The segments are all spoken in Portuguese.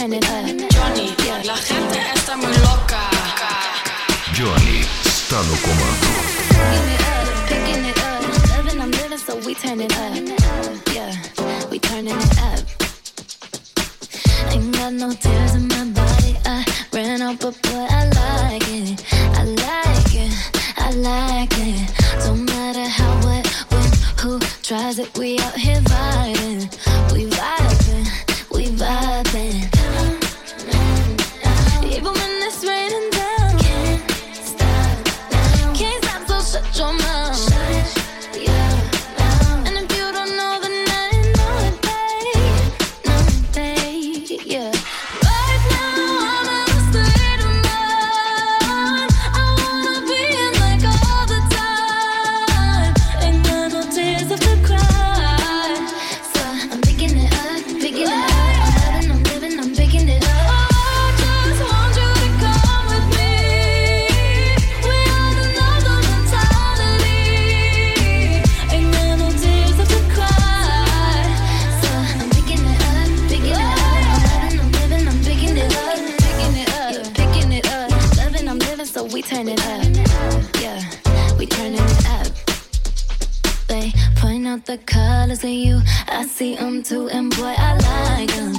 turn it up. Johnny, la gente está muy loca. Johnny está no comando. Picking it up, picking it up. Loving, I'm living, so we turning up. Yeah, we turning it up. Ain't got no tears in my body. I ran out, but boy, I like it. I like it. I like it. Don't matter how, what, when, who tries it. We out here vibing. We see you. I see them too, and boy, I like them.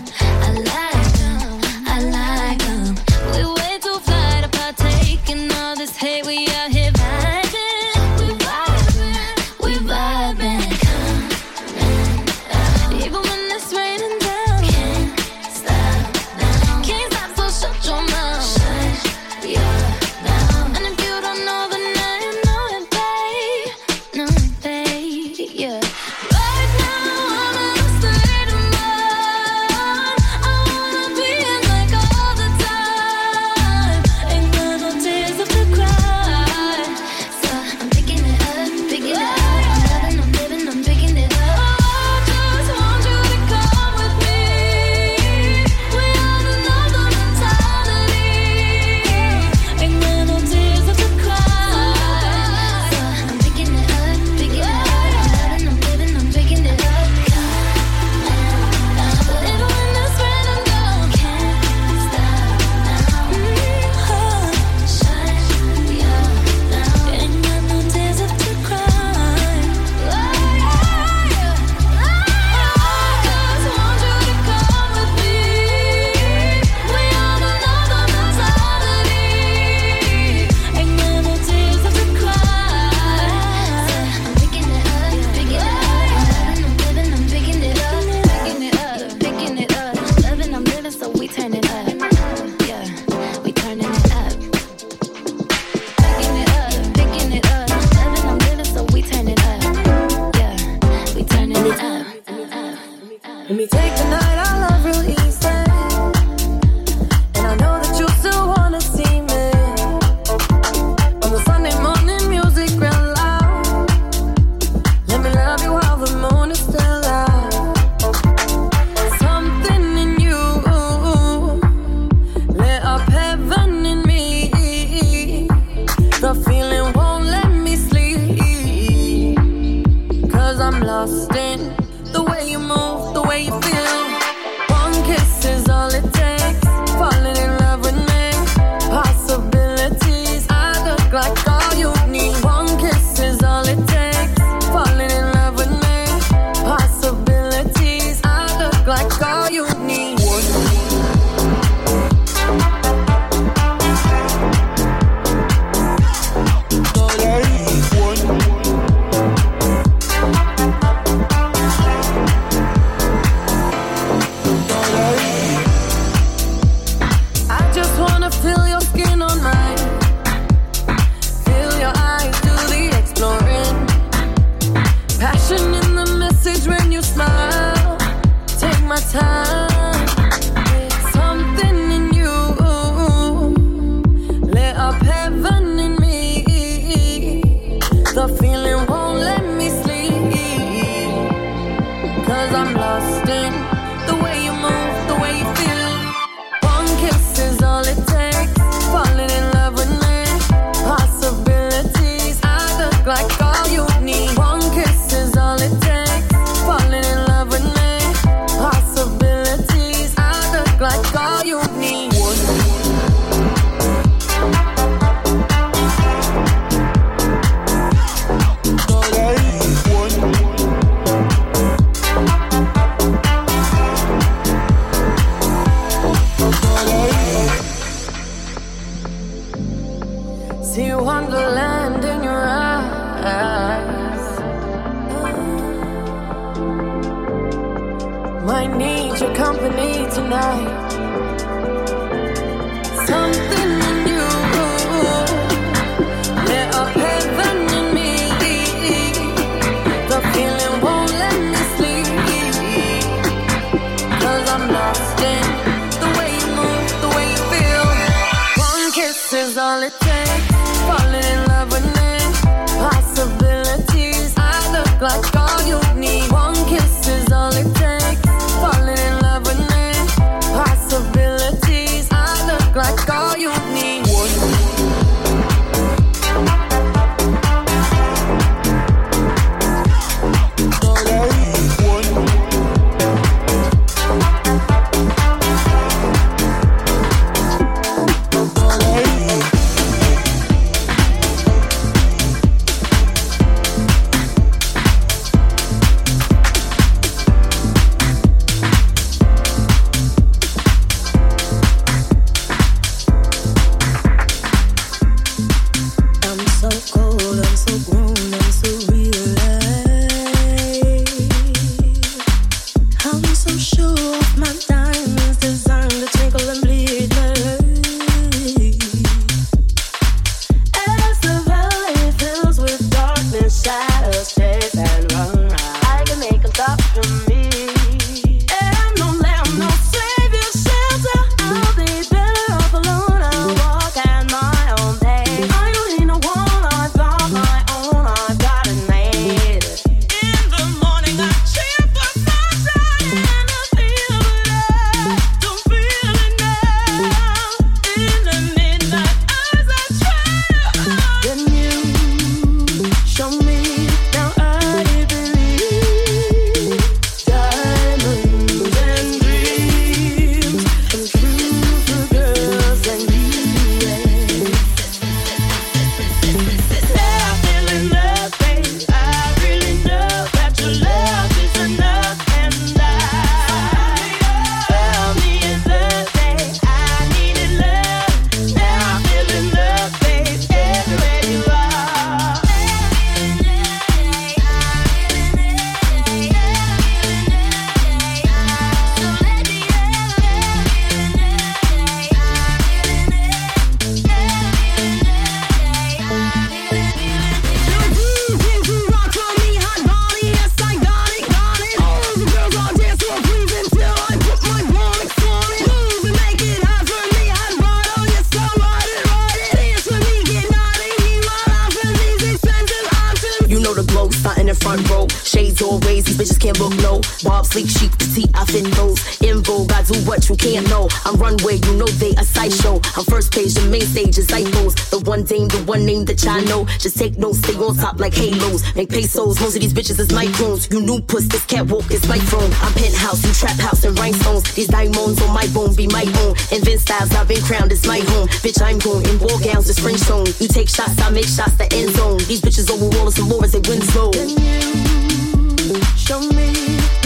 Know the glow, start in the front row. Shades always, these bitches can't look low. Bob, sleek, chic, petite, I fit those. In vogue, I do what you can't know. I'm runway, you know they a sideshow. I'm first page, the main stage is cycles. The one dame, the one name that y'all know. Just take notes, stay on top like halos. Make pesos, most of these bitches is microns. You new puss, this catwalk is my throne. I'm penthouse, you trap house and rhinestones. These diamonds on my bone be my own. Invent styles, I've been crowned, it's my home. Bitch, I'm going in war gowns, the French zone. You take shots, I make shots, the end zone. These bitches over wall is some Beyonce Winslow. Can you show me?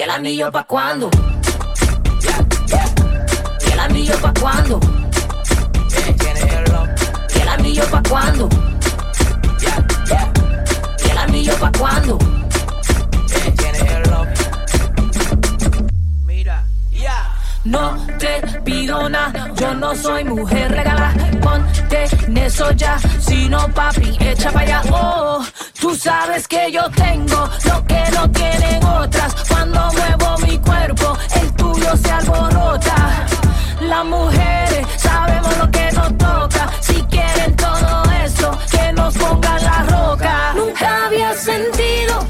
¿Y el anillo pa' cuándo? Yeah, yeah. ¿Y el anillo pa' cuando, Yeah, ¿Y el anillo pa' cuando, ¿Y el anillo pa' cuándo? No te pido nada, yo no soy mujer regalada. Ponte en eso ya, sino papi, echa para allá. Oh, Tú sabes que yo tengo lo que no tienen otras. Cuando muevo mi cuerpo, el tuyo se alborota. Las mujeres sabemos lo que nos toca. Si quieren todo eso, que nos pongan la roca. Nunca había sentido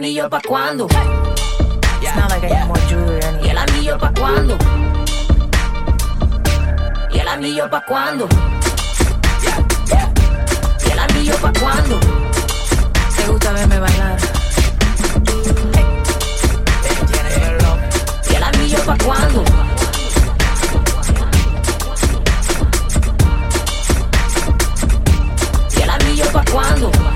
anillo pa' cuándo? It's not ¿Y el anillo pa' cuando, ¿Y el anillo pa' cuándo? ¿Y el anillo pa' cuando. Te gusta verme bailar. ¿Y el anillo pa' cuándo? ¿Y el anillo pa' cuándo?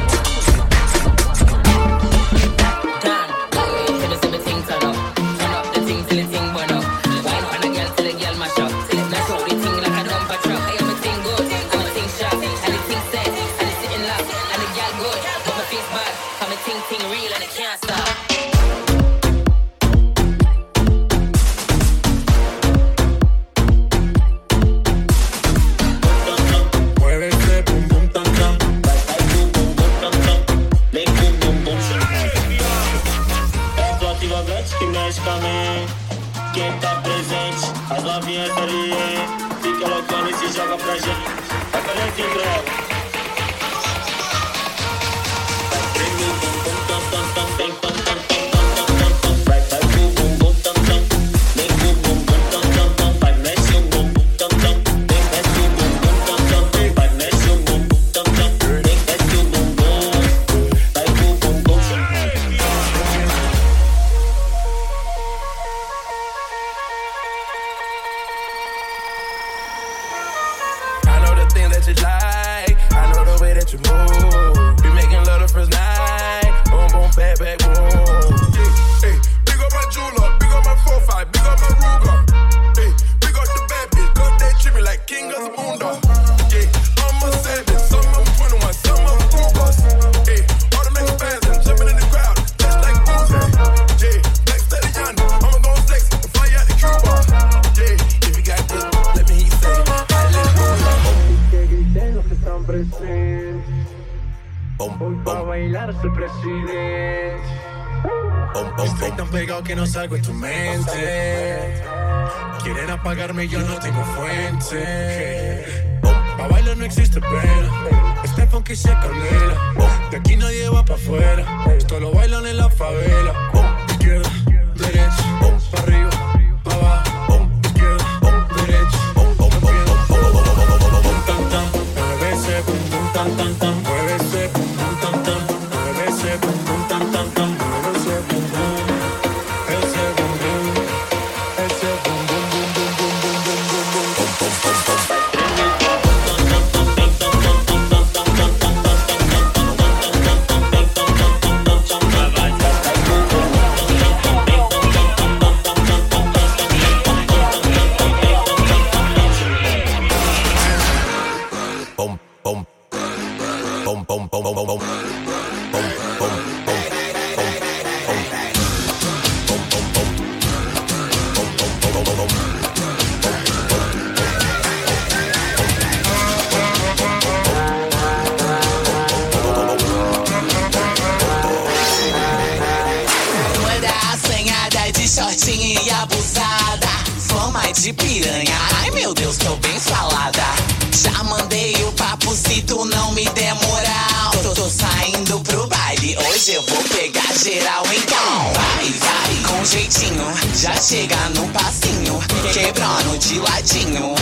Já chega no passinho, quebrando de ladinho.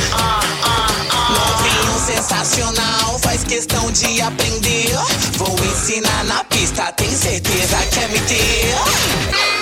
Novinho sensacional, faz questão de aprender. Vou ensinar na pista, tem certeza que é me ter.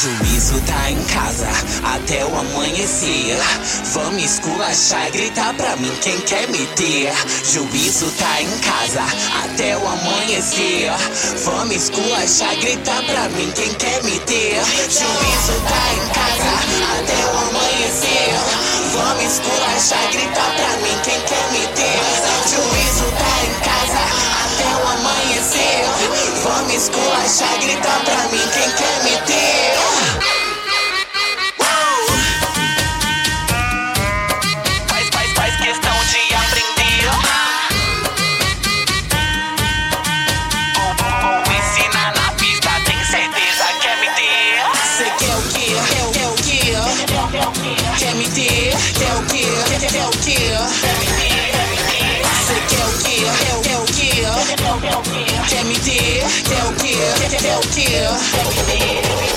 Juízo tá em casa até o amanhecer. Vamos esculachar e gritar pra mim quem quer me ter. Juízo tá em casa até o amanhecer. Vamos esculachar e gritar pra mim quem quer me ter. Juízo tá em casa até o amanhecer. Vamos esculachar e gritar pra mim quem quer me ter. Juízo tá em casa. Vamos esculachar, gritar pra mim quem quer me ter. till.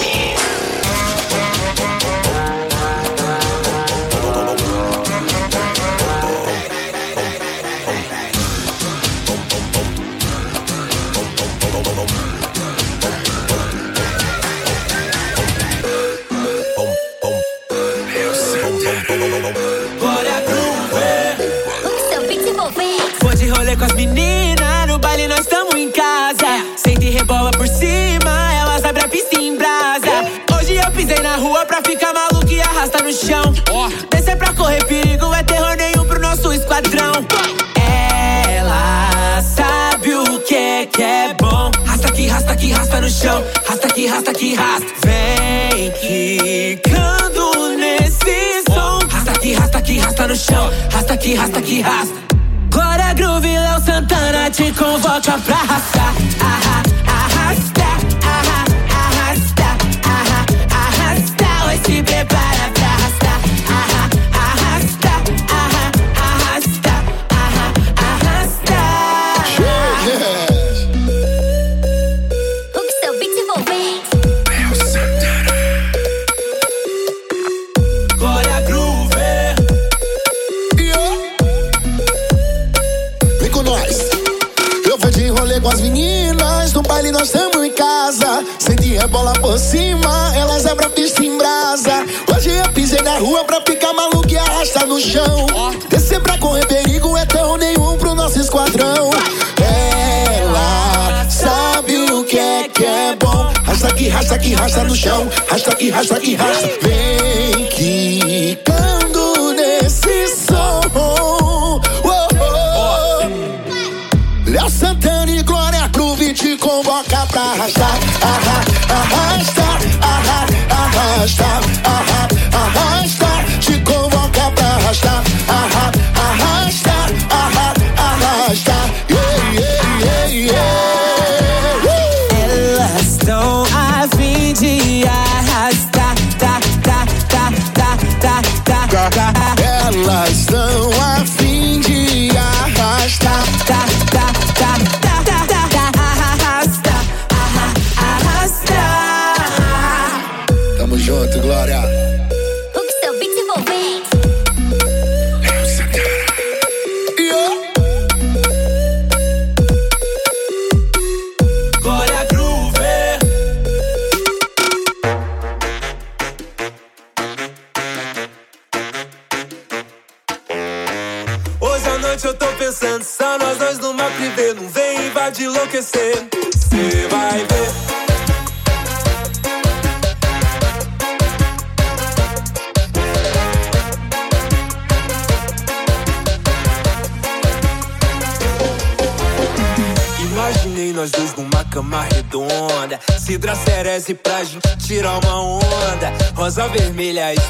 que rasta, que rasta. Vem quicando nesse som. Rasta, que rasta, que rasta no chão. Rasta, que rasta, que rasta. Glória Groove, Léo Santana te convoca pra arrastar. Ah, ah. arrasta no chão, rasta e rasta e rasta. Vem que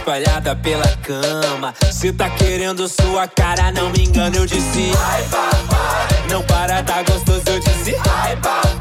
espalhada pela cama. Se tá querendo sua cara, não me engano, eu disse. Ai, papai. Não para, tá gostoso, eu disse. Ai, papai.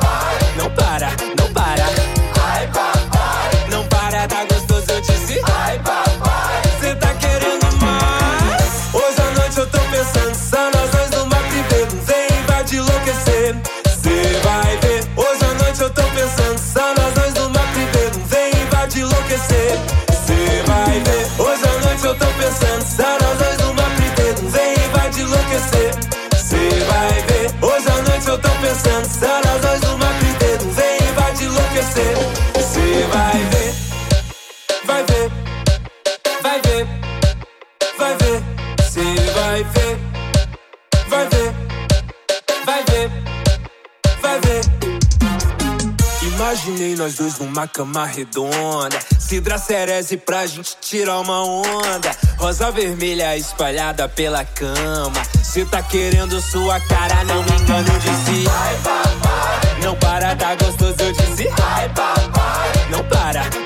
Imaginei nós dois numa cama redonda. Cidra cerese pra gente tirar uma onda. Rosa vermelha espalhada pela cama. Cê tá querendo sua cara, não me engano, eu disse. Vai, papai. Não para, tá gostoso, eu disse. Vai, papai. Não para.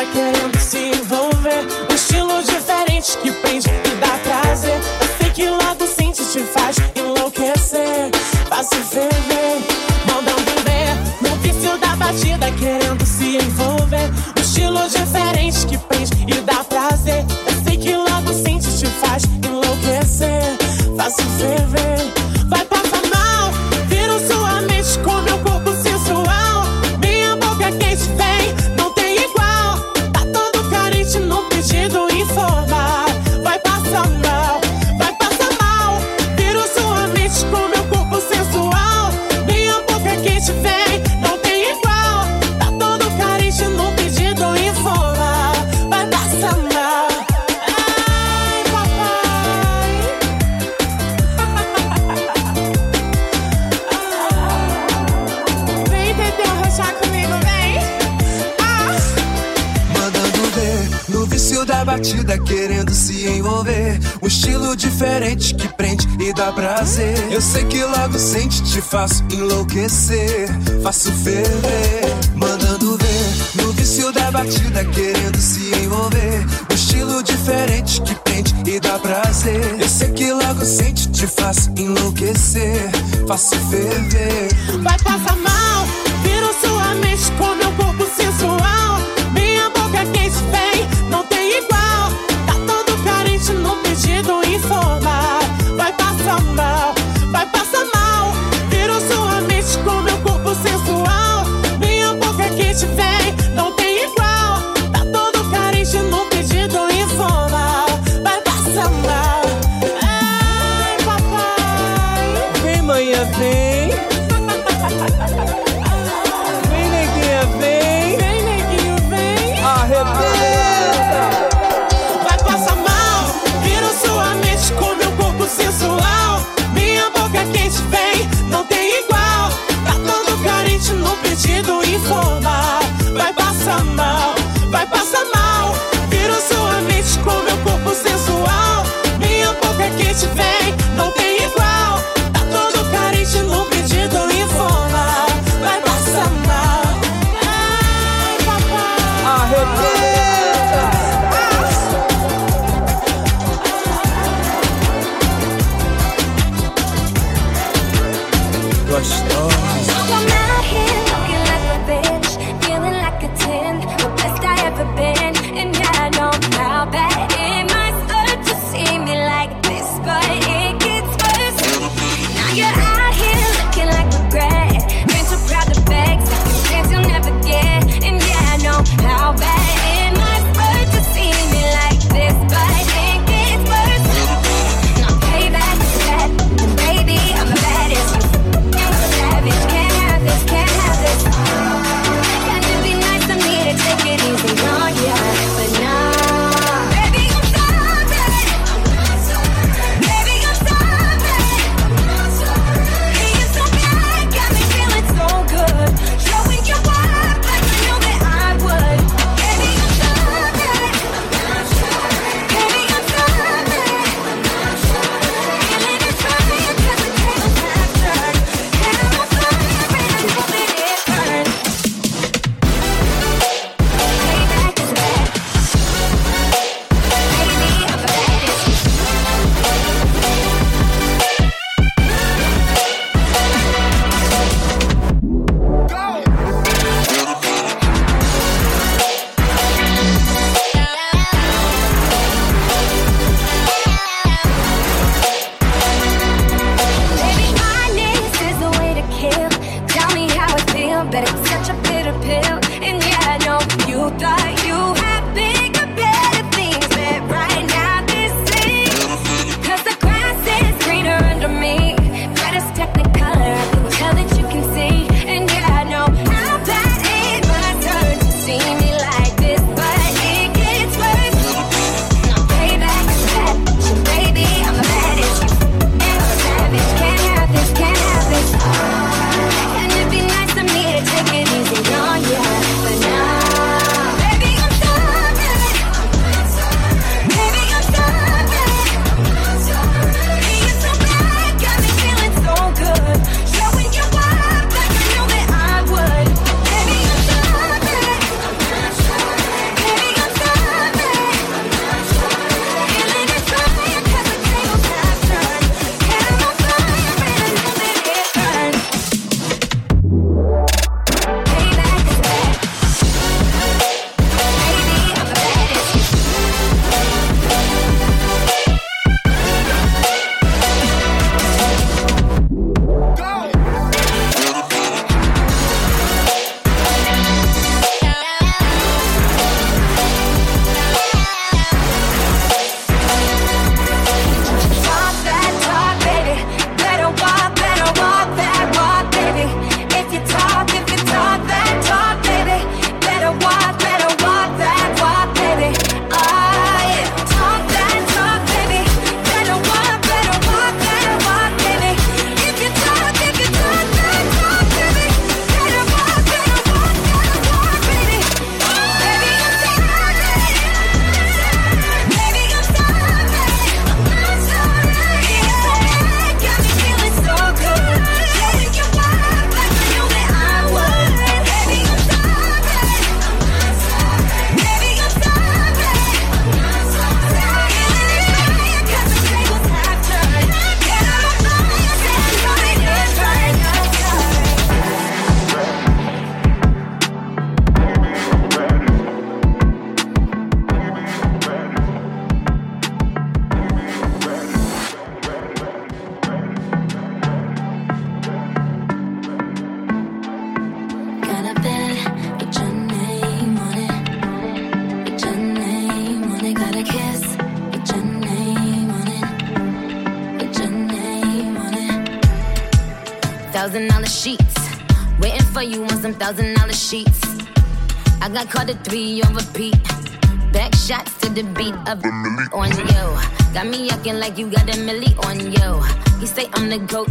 tá querendo se envolver. Um estilo diferente que prende Faço enlouquecer, faço ferver, mandando ver no vício da batida, querendo se envolver. Um estilo diferente que pende e dá prazer. Eu sei que logo sente, te faço enlouquecer, faço ferver. Vai passar mal, viro sua mente com meu corpo. I caught at three on repeat. Back shots to the beat of on you. Got me acting like you got a milli on you. You say I'm the goat,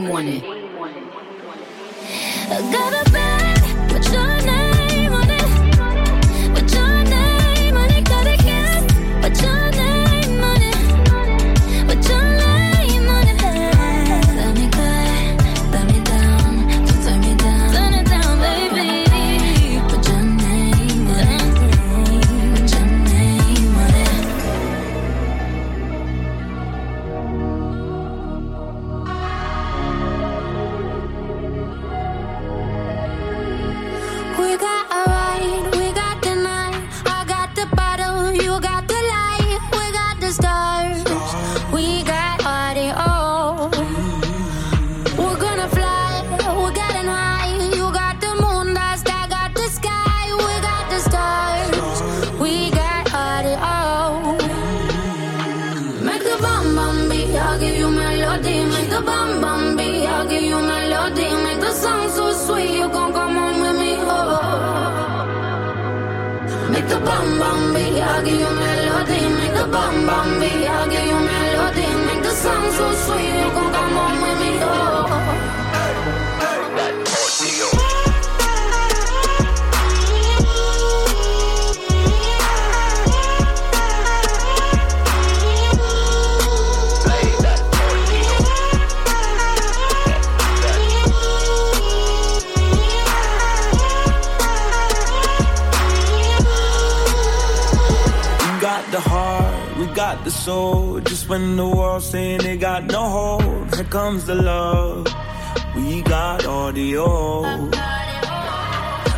morning. I'll give you melody. Make the bum bum beat, I'll give you melody. Make the song so sweet, soul. Just when the world's saying they got no hold, here comes the love. We got audio.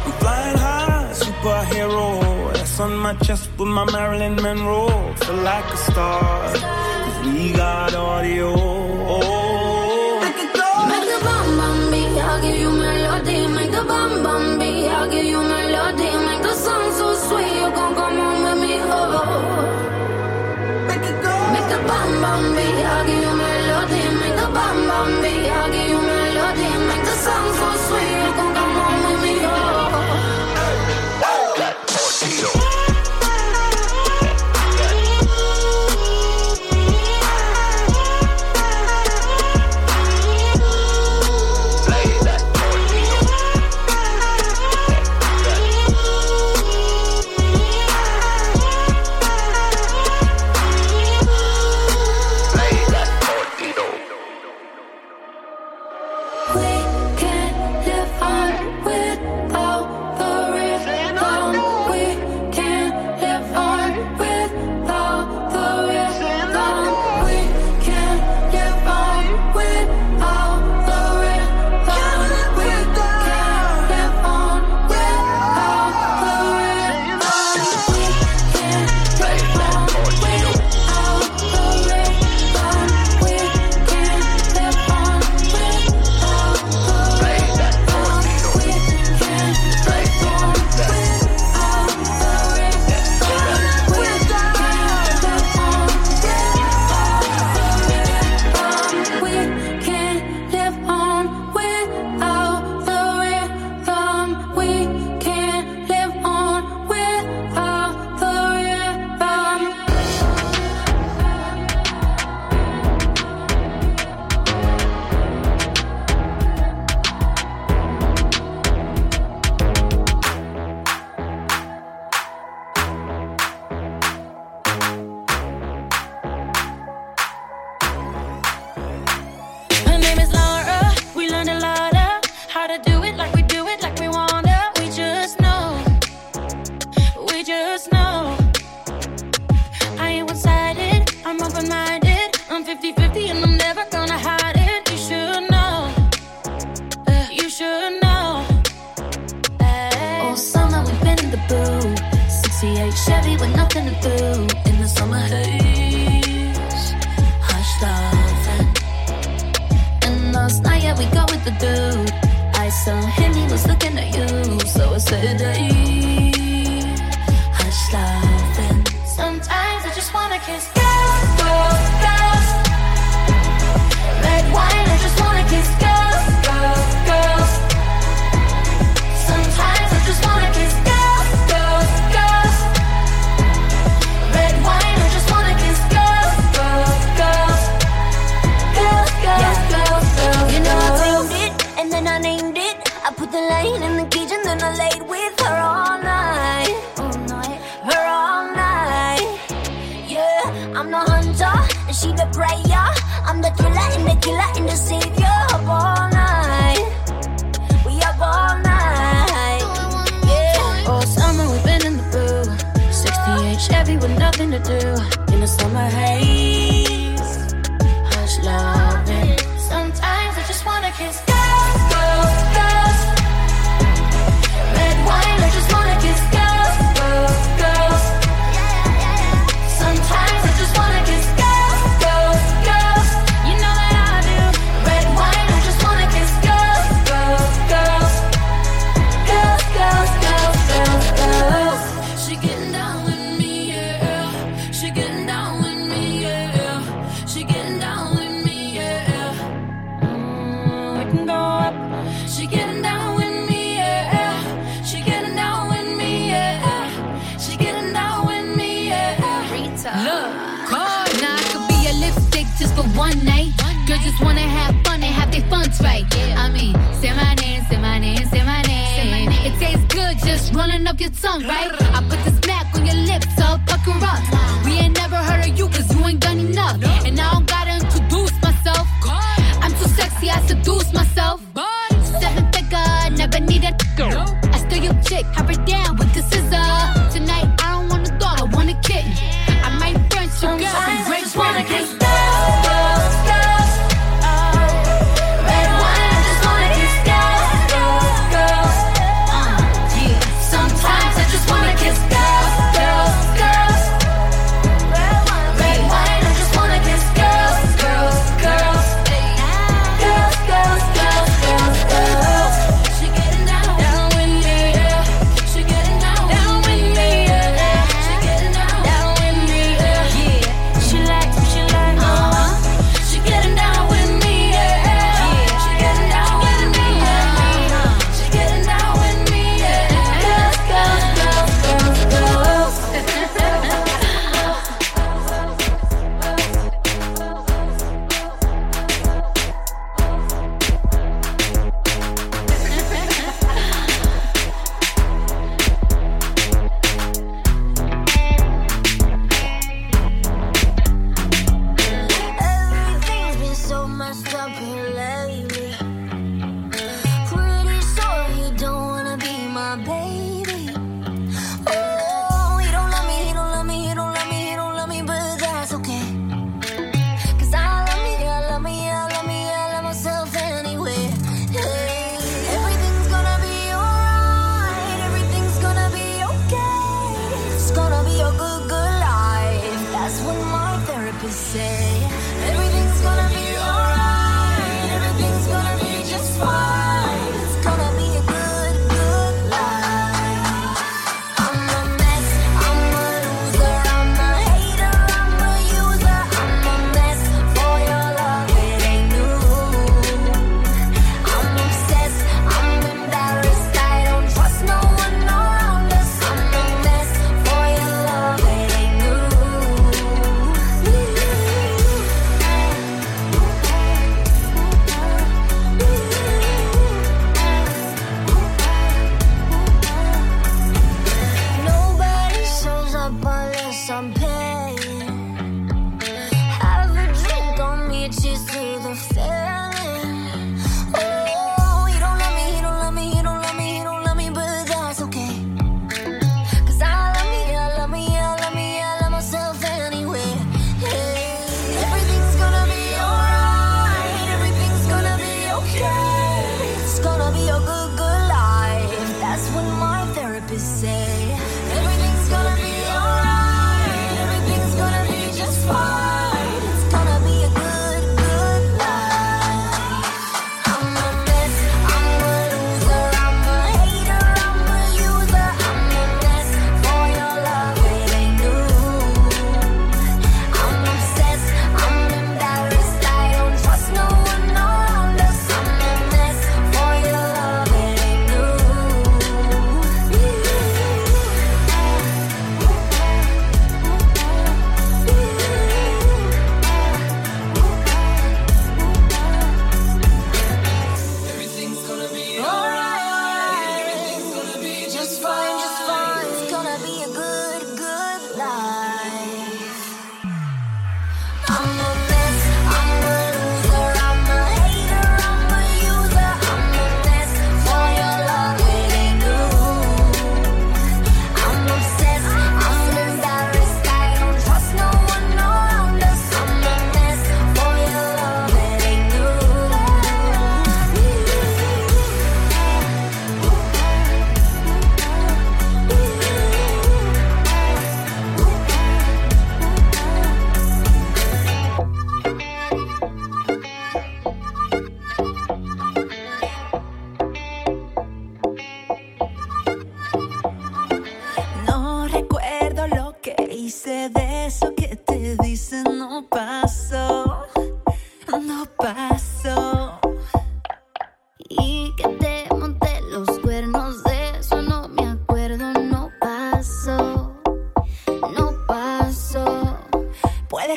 We flying high, superhero. That's on my chest with my Marilyn Monroe. Feel like a star, 'cause we got audio. bam bam beat, I'll give you melody, make a bam bam.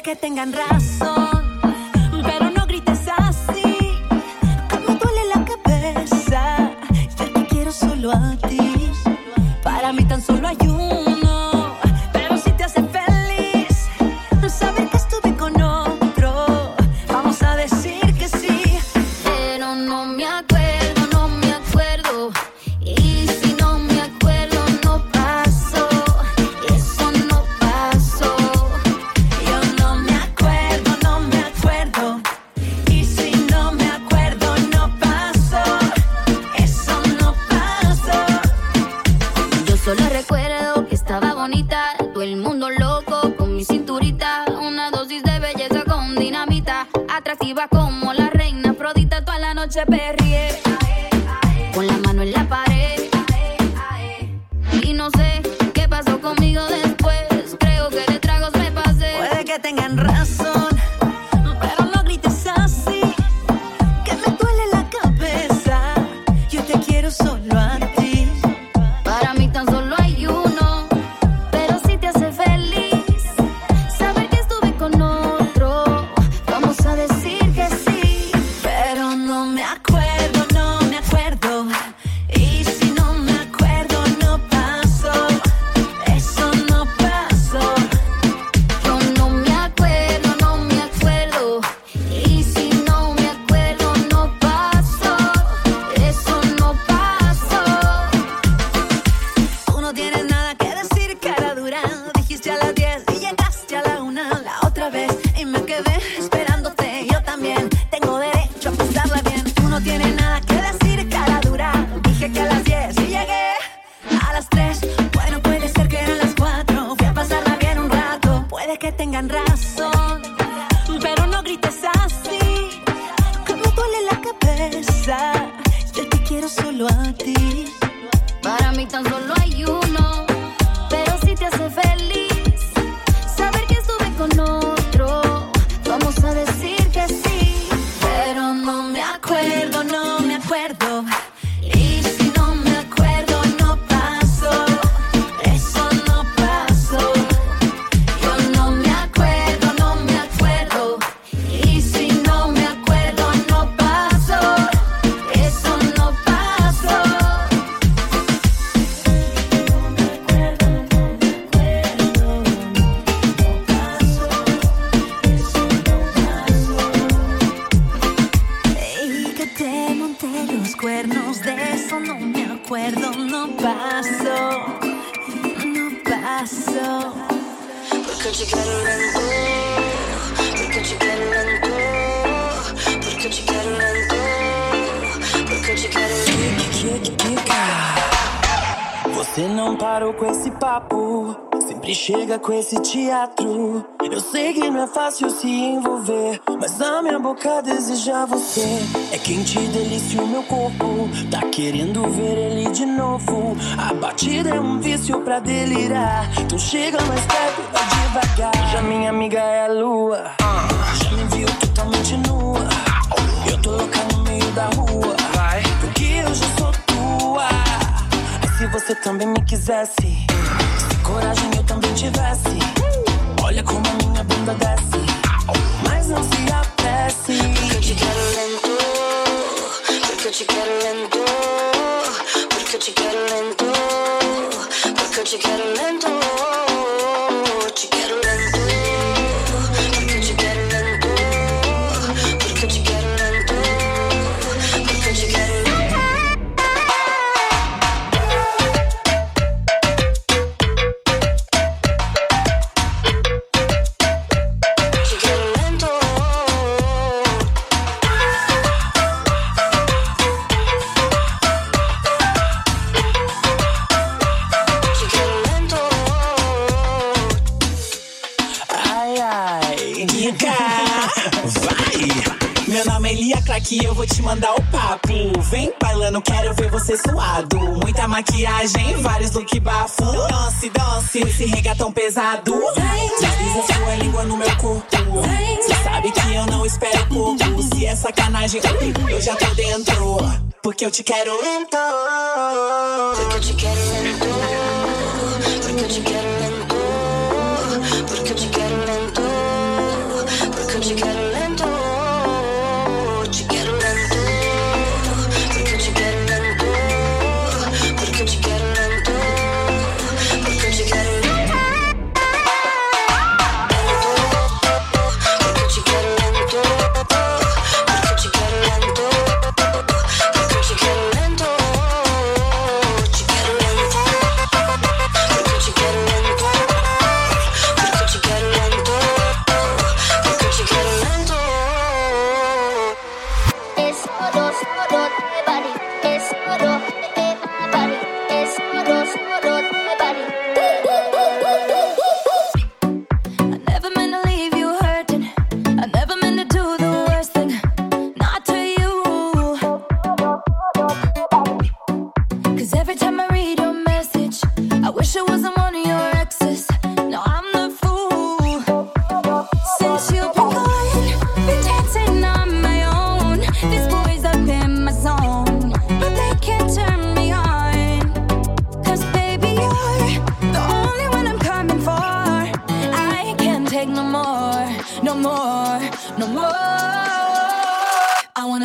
que tengan razón. Yo te quiero solo a ti. Para mí tan solo hay uno. com esse teatro. Eu sei que não é fácil se envolver, mas a minha boca deseja você. É quente e delícia o meu corpo, tá querendo ver ele de novo. A batida é um vício pra delirar, então chega mais perto, vai devagar. Já minha amiga é a lua, já me viu totalmente nua. Eu tô louca no meio da rua, porque eu já sou tua. E se você também me quisesse coragem eu também tivesse, olha como a minha bunda desce. Mas não se apresse. Porque eu te quero lento, porque eu te quero lento, porque eu te quero lento, porque eu te quero lento. maquiagem, vários look bafo. Dance, dance, esse reggaeton é pesado. Desliza sua língua no meu corpo. Cê sabe que eu não espero pouco. Se é sacanagem, eu já tô dentro. Porque eu te quero lento. Porque eu te quero lento. Porque eu te quero lento. Porque eu te quero lento. Porque eu te quero lento.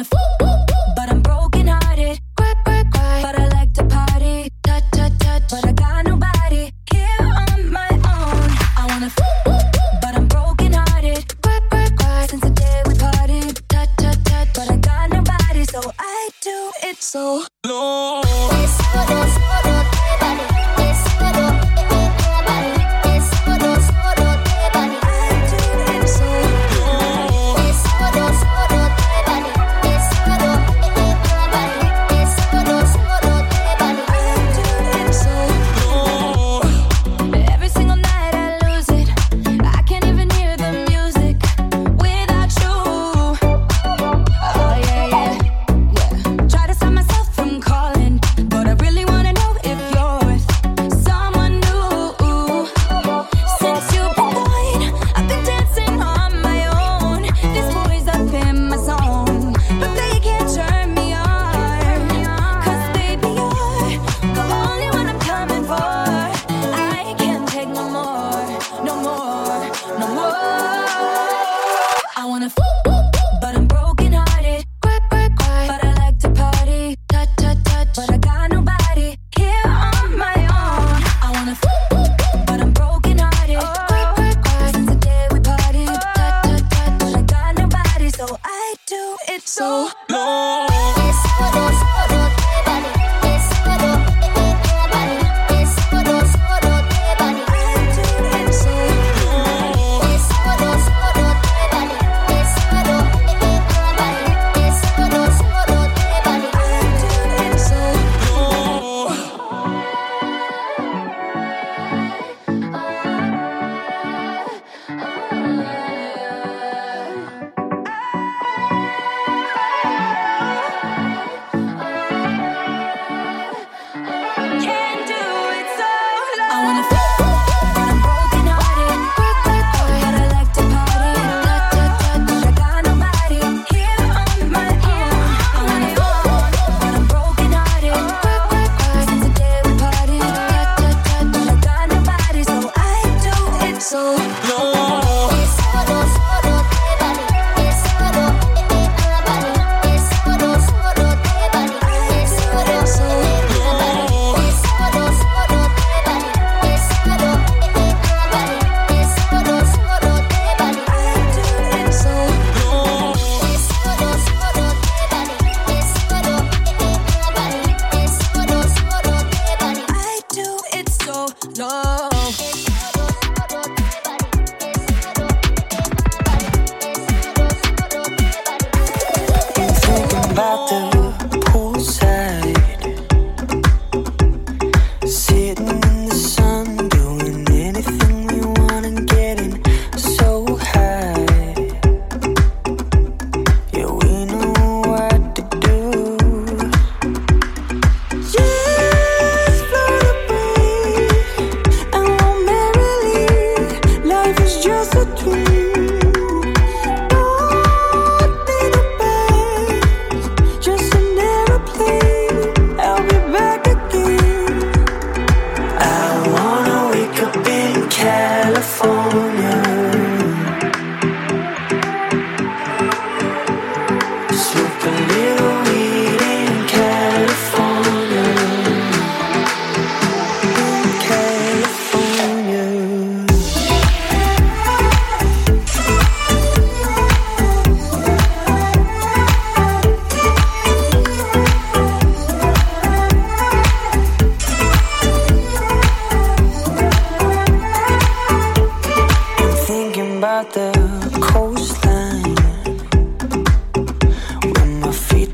wanna fool.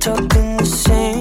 up in the same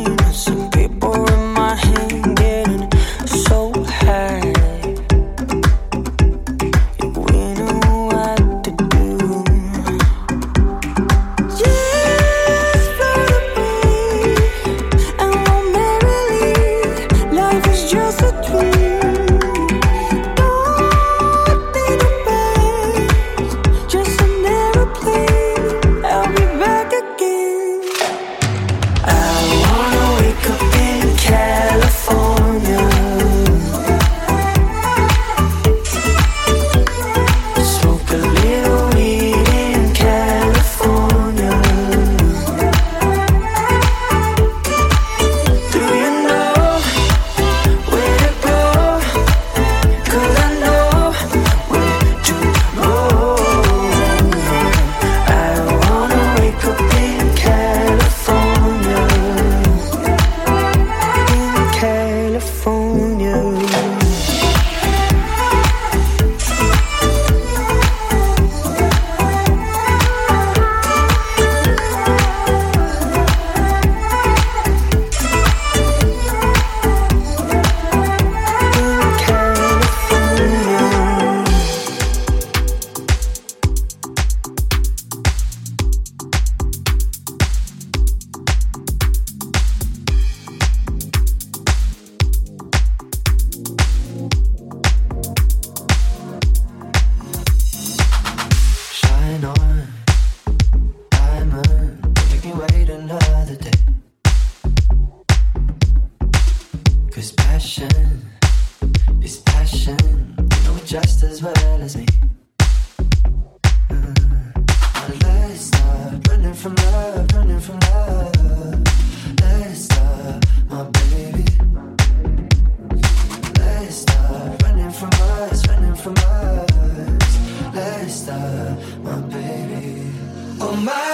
Let's start, my baby. Oh my.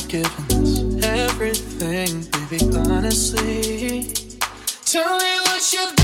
I've given us everything, baby, honestly. Tell me what you've